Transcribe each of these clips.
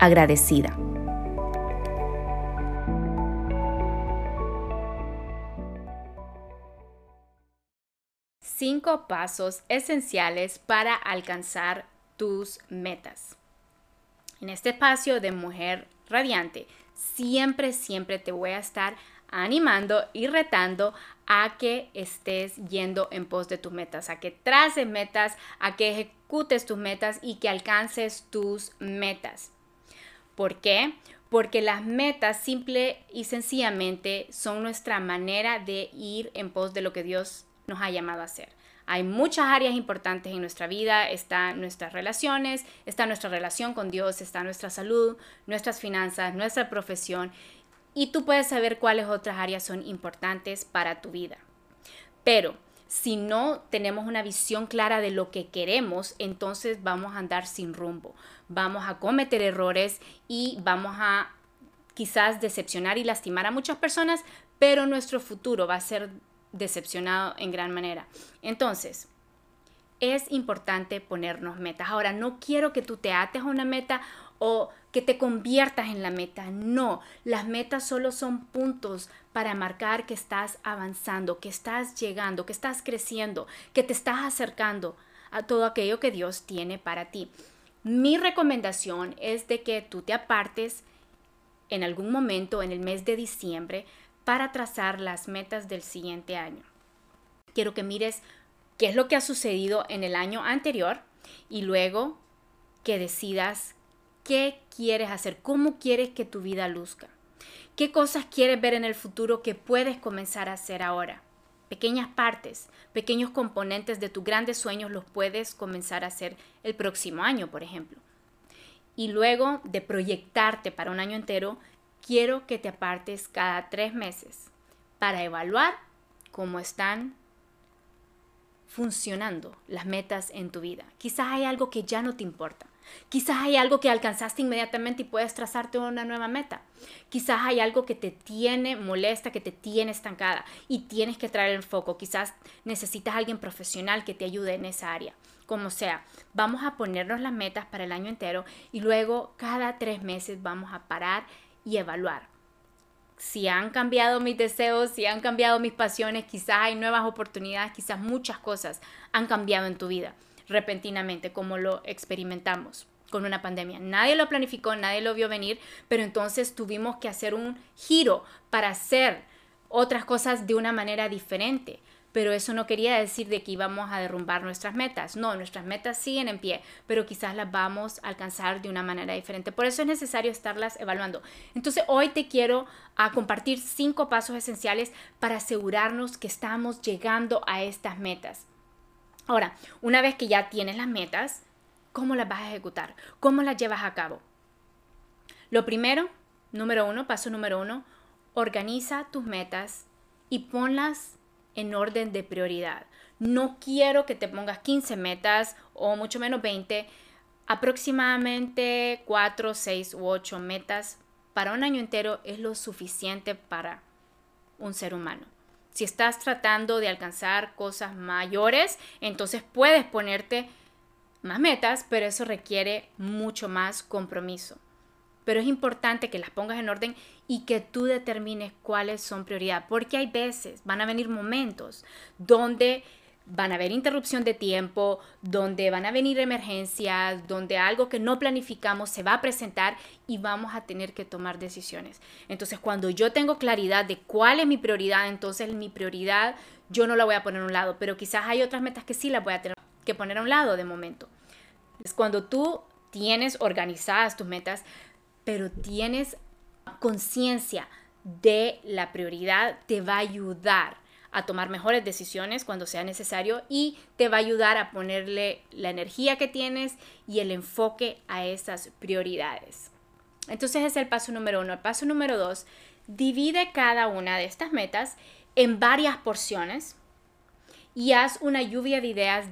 agradecida. Cinco pasos esenciales para alcanzar tus metas. En este espacio de Mujer Radiante, siempre, siempre te voy a estar animando y retando a que estés yendo en pos de tus metas, a que traces metas, a que ejecutes tus metas y que alcances tus metas. ¿Por qué? Porque las metas simple y sencillamente son nuestra manera de ir en pos de lo que Dios nos ha llamado a hacer. Hay muchas áreas importantes en nuestra vida, están nuestras relaciones, está nuestra relación con Dios, está nuestra salud, nuestras finanzas, nuestra profesión y tú puedes saber cuáles otras áreas son importantes para tu vida. Pero si no tenemos una visión clara de lo que queremos, entonces vamos a andar sin rumbo, vamos a cometer errores y vamos a quizás decepcionar y lastimar a muchas personas, pero nuestro futuro va a ser decepcionado en gran manera. Entonces, es importante ponernos metas. Ahora, no quiero que tú te ates a una meta o que te conviertas en la meta. No, las metas solo son puntos para marcar que estás avanzando, que estás llegando, que estás creciendo, que te estás acercando a todo aquello que Dios tiene para ti. Mi recomendación es de que tú te apartes en algún momento en el mes de diciembre para trazar las metas del siguiente año. Quiero que mires qué es lo que ha sucedido en el año anterior y luego que decidas qué quieres hacer, cómo quieres que tu vida luzca, qué cosas quieres ver en el futuro que puedes comenzar a hacer ahora. Pequeñas partes, pequeños componentes de tus grandes sueños los puedes comenzar a hacer el próximo año, por ejemplo. Y luego de proyectarte para un año entero, quiero que te apartes cada tres meses para evaluar cómo están funcionando las metas en tu vida. Quizás hay algo que ya no te importa. Quizás hay algo que alcanzaste inmediatamente y puedes trazarte una nueva meta. Quizás hay algo que te tiene molesta, que te tiene estancada y tienes que traer el foco. Quizás necesitas a alguien profesional que te ayude en esa área. Como sea, vamos a ponernos las metas para el año entero y luego cada tres meses vamos a parar y evaluar. Si han cambiado mis deseos, si han cambiado mis pasiones, quizás hay nuevas oportunidades, quizás muchas cosas han cambiado en tu vida repentinamente, como lo experimentamos con una pandemia. Nadie lo planificó, nadie lo vio venir, pero entonces tuvimos que hacer un giro para hacer otras cosas de una manera diferente. Pero eso no quería decir de que íbamos a derrumbar nuestras metas. No, nuestras metas siguen en pie, pero quizás las vamos a alcanzar de una manera diferente. Por eso es necesario estarlas evaluando. Entonces hoy te quiero a compartir cinco pasos esenciales para asegurarnos que estamos llegando a estas metas. Ahora, una vez que ya tienes las metas, ¿cómo las vas a ejecutar? ¿Cómo las llevas a cabo? Lo primero, número uno, paso número uno, organiza tus metas y ponlas en orden de prioridad. No quiero que te pongas 15 metas o mucho menos 20, aproximadamente 4, 6 u 8 metas para un año entero es lo suficiente para un ser humano. Si estás tratando de alcanzar cosas mayores, entonces puedes ponerte más metas, pero eso requiere mucho más compromiso. Pero es importante que las pongas en orden y que tú determines cuáles son prioridad, porque hay veces, van a venir momentos donde van a haber interrupción de tiempo, donde van a venir emergencias, donde algo que no planificamos se va a presentar y vamos a tener que tomar decisiones. Entonces, cuando yo tengo claridad de cuál es mi prioridad, entonces mi prioridad yo no la voy a poner a un lado, pero quizás hay otras metas que sí las voy a tener que poner a un lado de momento. Es cuando tú tienes organizadas tus metas, pero tienes conciencia de la prioridad, te va a ayudar a tomar mejores decisiones cuando sea necesario y te va a ayudar a ponerle la energía que tienes y el enfoque a esas prioridades. Entonces es el paso número uno. El paso número dos, divide cada una de estas metas en varias porciones y haz una lluvia de ideas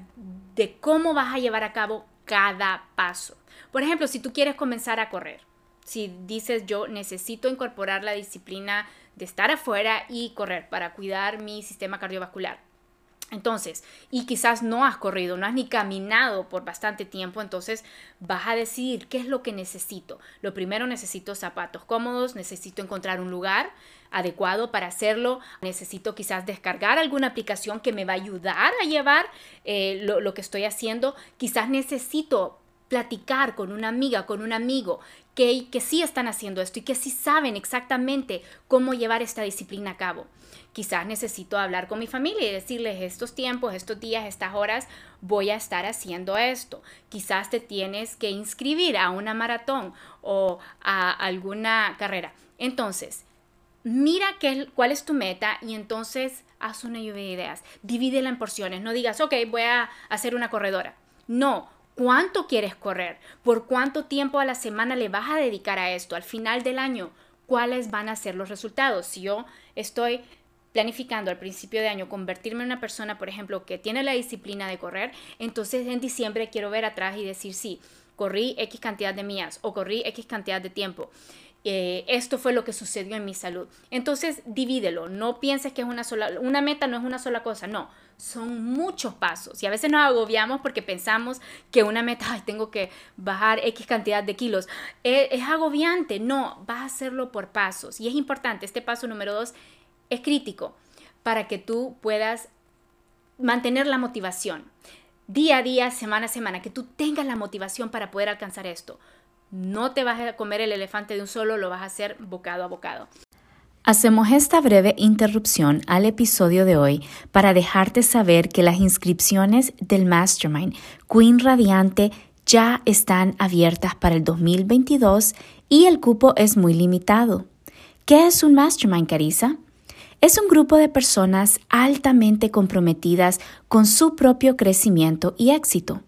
de cómo vas a llevar a cabo cada paso. Por ejemplo, si tú quieres comenzar a correr, si dices yo necesito incorporar la disciplina de estar afuera y correr para cuidar mi sistema cardiovascular. Entonces, y quizás no has corrido, no has ni caminado por bastante tiempo, entonces vas a decidir qué es lo que necesito. Lo primero necesito zapatos cómodos, necesito encontrar un lugar adecuado para hacerlo, necesito quizás descargar alguna aplicación que me va a ayudar a llevar eh, lo, lo que estoy haciendo, quizás necesito platicar con una amiga, con un amigo que, que sí están haciendo esto y que sí saben exactamente cómo llevar esta disciplina a cabo. Quizás necesito hablar con mi familia y decirles estos tiempos, estos días, estas horas, voy a estar haciendo esto. Quizás te tienes que inscribir a una maratón o a alguna carrera. Entonces, mira qué, cuál es tu meta y entonces haz una lluvia de ideas. Divídela en porciones. No digas, ok, voy a hacer una corredora. No, ¿Cuánto quieres correr? ¿Por cuánto tiempo a la semana le vas a dedicar a esto? Al final del año, ¿cuáles van a ser los resultados? Si yo estoy planificando al principio de año convertirme en una persona, por ejemplo, que tiene la disciplina de correr, entonces en diciembre quiero ver atrás y decir, sí, corrí X cantidad de mías o corrí X cantidad de tiempo. Eh, esto fue lo que sucedió en mi salud. Entonces, divídelo. No pienses que es una sola, una meta no es una sola cosa, no son muchos pasos y a veces nos agobiamos porque pensamos que una meta, ay, tengo que bajar X cantidad de kilos. Es, es, agobiante, no, vas a hacerlo por pasos y es importante, este paso número dos es crítico para que tú puedas mantener la motivación día a día, semana a semana, que tú tengas la motivación para poder alcanzar esto. No te vas a comer el elefante de un solo, lo vas a hacer bocado a bocado. Hacemos esta breve interrupción al episodio de hoy para dejarte saber que las inscripciones del Mastermind Queen Radiante ya están abiertas para el 2022 y el cupo es muy limitado. ¿Qué es un Mastermind, Carisa? Es un grupo de personas altamente comprometidas con su propio crecimiento y éxito.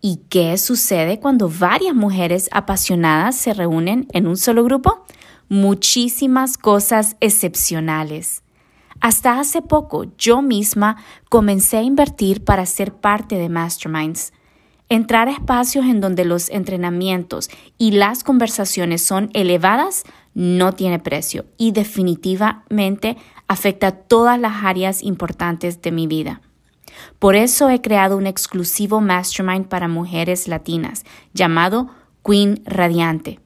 ¿Y qué sucede cuando varias mujeres apasionadas se reúnen en un solo grupo? Muchísimas cosas excepcionales. Hasta hace poco yo misma comencé a invertir para ser parte de Masterminds. Entrar a espacios en donde los entrenamientos y las conversaciones son elevadas no tiene precio y definitivamente afecta todas las áreas importantes de mi vida. Por eso he creado un exclusivo mastermind para mujeres latinas llamado Queen Radiante.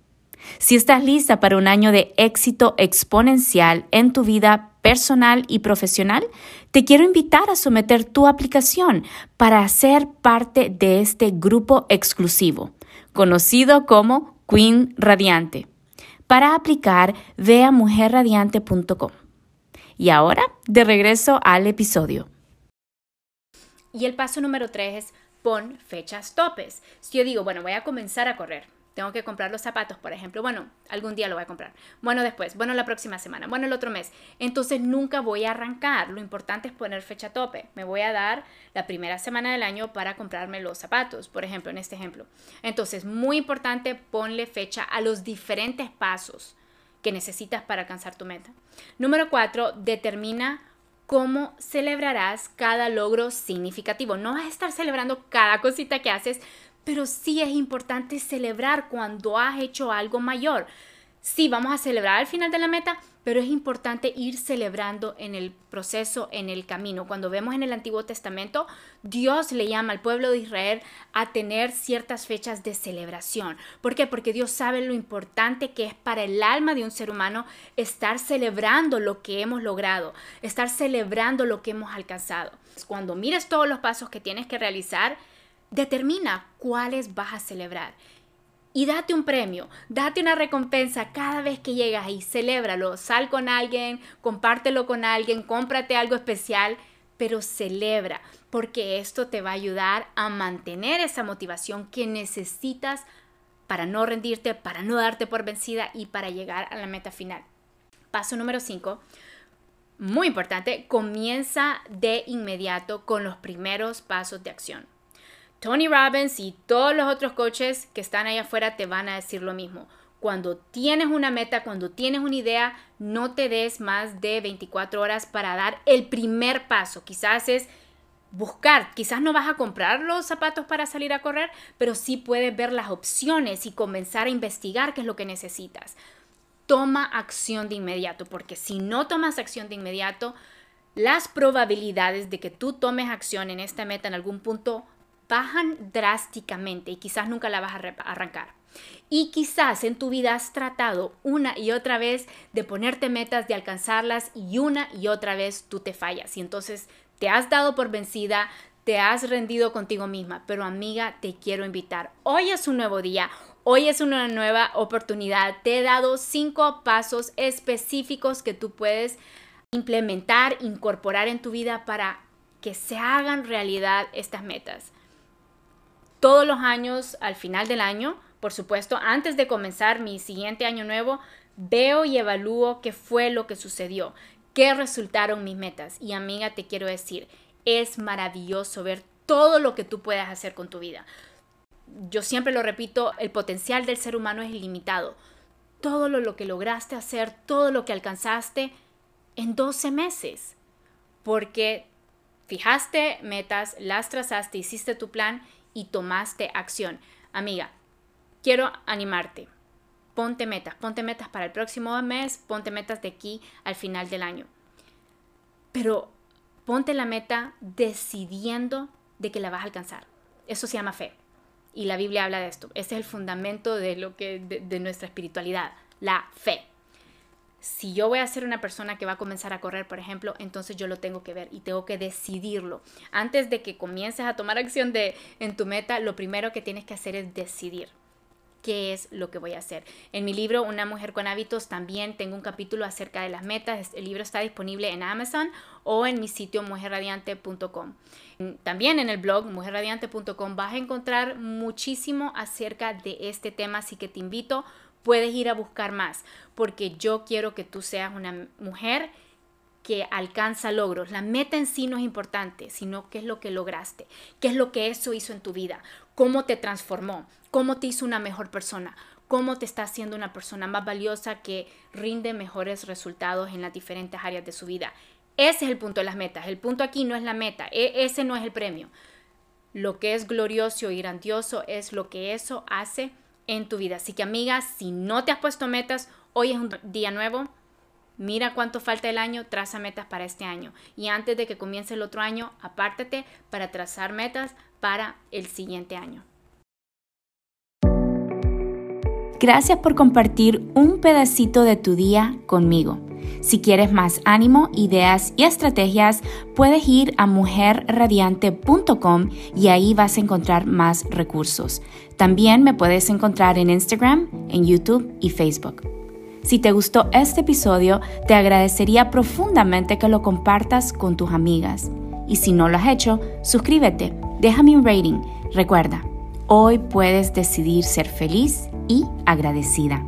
Si estás lista para un año de éxito exponencial en tu vida personal y profesional, te quiero invitar a someter tu aplicación para ser parte de este grupo exclusivo, conocido como Queen Radiante. Para aplicar, ve a mujerradiante.com. Y ahora, de regreso al episodio. Y el paso número tres es pon fechas topes. Si yo digo, bueno, voy a comenzar a correr, tengo que comprar los zapatos, por ejemplo. Bueno, algún día lo voy a comprar. Bueno, después. Bueno, la próxima semana. Bueno, el otro mes. Entonces nunca voy a arrancar. Lo importante es poner fecha tope. Me voy a dar la primera semana del año para comprarme los zapatos, por ejemplo, en este ejemplo. Entonces, muy importante, ponle fecha a los diferentes pasos que necesitas para alcanzar tu meta. Número cuatro, determina cómo celebrarás cada logro significativo. No vas a estar celebrando cada cosita que haces, pero sí es importante celebrar cuando has hecho algo mayor. Sí, vamos a celebrar al final de la meta, pero es importante ir celebrando en el proceso, en el camino. Cuando vemos en el Antiguo Testamento, Dios le llama al pueblo de Israel a tener ciertas fechas de celebración. ¿Por qué? Porque Dios sabe lo importante que es para el alma de un ser humano estar celebrando lo que hemos logrado, estar celebrando lo que hemos alcanzado. Cuando mires todos los pasos que tienes que realizar, determina cuáles vas a celebrar y date un premio, date una recompensa cada vez que llegas y celébralo. Sal con alguien, compártelo con alguien, cómprate algo especial, pero celebra, porque esto te va a ayudar a mantener esa motivación que necesitas para no rendirte, para no darte por vencida y para llegar a la meta final. Paso número 5. Muy importante, comienza de inmediato con los primeros pasos de acción. Tony Robbins y todos los otros coaches que están allá afuera te van a decir lo mismo. Cuando tienes una meta, cuando tienes una idea, no te des más de 24 horas para dar el primer paso. Quizás es buscar, quizás no vas a comprar los zapatos para salir a correr, pero sí puedes ver las opciones y comenzar a investigar qué es lo que necesitas. Toma acción de inmediato, porque si no tomas acción de inmediato, las probabilidades de que tú tomes acción en esta meta en algún punto bajan drásticamente y quizás nunca la vas a arrancar. Y quizás en tu vida has tratado una y otra vez de ponerte metas, de alcanzarlas y una y otra vez tú te fallas. Y entonces te has dado por vencida, te has rendido contigo misma. Pero amiga, te quiero invitar. Hoy es un nuevo día. Hoy es una nueva oportunidad. Te he dado cinco pasos específicos que tú puedes implementar, incorporar en tu vida para que se hagan realidad estas metas todos los años, al final del año, por supuesto, antes de comenzar mi siguiente año nuevo, veo y evalúo qué fue lo que sucedió, qué resultaron mis metas. Y amiga, te quiero decir, es maravilloso ver todo lo que tú puedes hacer con tu vida. Yo siempre lo repito, el potencial del ser humano es ilimitado. Todo lo, que lograste hacer, todo lo que alcanzaste en 12 meses. Porque fijaste metas, las trazaste, hiciste tu plan y tomaste acción. Amiga, quiero animarte. Ponte metas, ponte metas para el próximo mes, ponte metas de aquí al final del año. Pero ponte la meta decidiendo de que la vas a alcanzar. Eso se llama fe. Y la Biblia habla de esto. Ese es el fundamento de lo que de nuestra espiritualidad, la fe si yo voy a ser una persona que va a comenzar a correr, por ejemplo, entonces yo lo tengo que ver y tengo que decidirlo. Antes de que comiences a tomar acción de, en tu meta, lo primero que tienes que hacer es decidir qué es lo que voy a hacer. En mi libro Una mujer con hábitos también tengo un capítulo acerca de las metas. El libro está disponible en Amazon o en mi sitio mujerradiante.com. También en el blog mujerradiante.com vas a encontrar muchísimo acerca de este tema, así que te invito puedes ir a buscar más, porque yo quiero que tú seas una mujer que alcanza logros. La meta en sí no es importante, sino qué es lo que lograste, qué es lo que eso hizo en tu vida, cómo te transformó, cómo te hizo una mejor persona, cómo te está haciendo una persona más valiosa que rinde mejores resultados en las diferentes áreas de su vida. Ese es el punto de las metas. El punto aquí no es la meta, e, ese no es el premio. Lo que es glorioso y grandioso es lo que eso hace en tu vida. Así que amiga, si no te has puesto metas, hoy es un día nuevo. Mira cuánto falta el año, traza metas para este año. Y antes de que comience el otro año, apártate para trazar metas para el siguiente año. Gracias por compartir un pedacito de tu día conmigo. Si quieres más ánimo, ideas y estrategias, puedes ir a mujerradiante.com y ahí vas a encontrar más recursos. También me puedes encontrar en Instagram, en YouTube y Facebook. Si te gustó este episodio, te agradecería profundamente que lo compartas con tus amigas. Y si no lo has hecho, suscríbete, déjame un rating. Recuerda, hoy puedes decidir ser feliz y agradecida.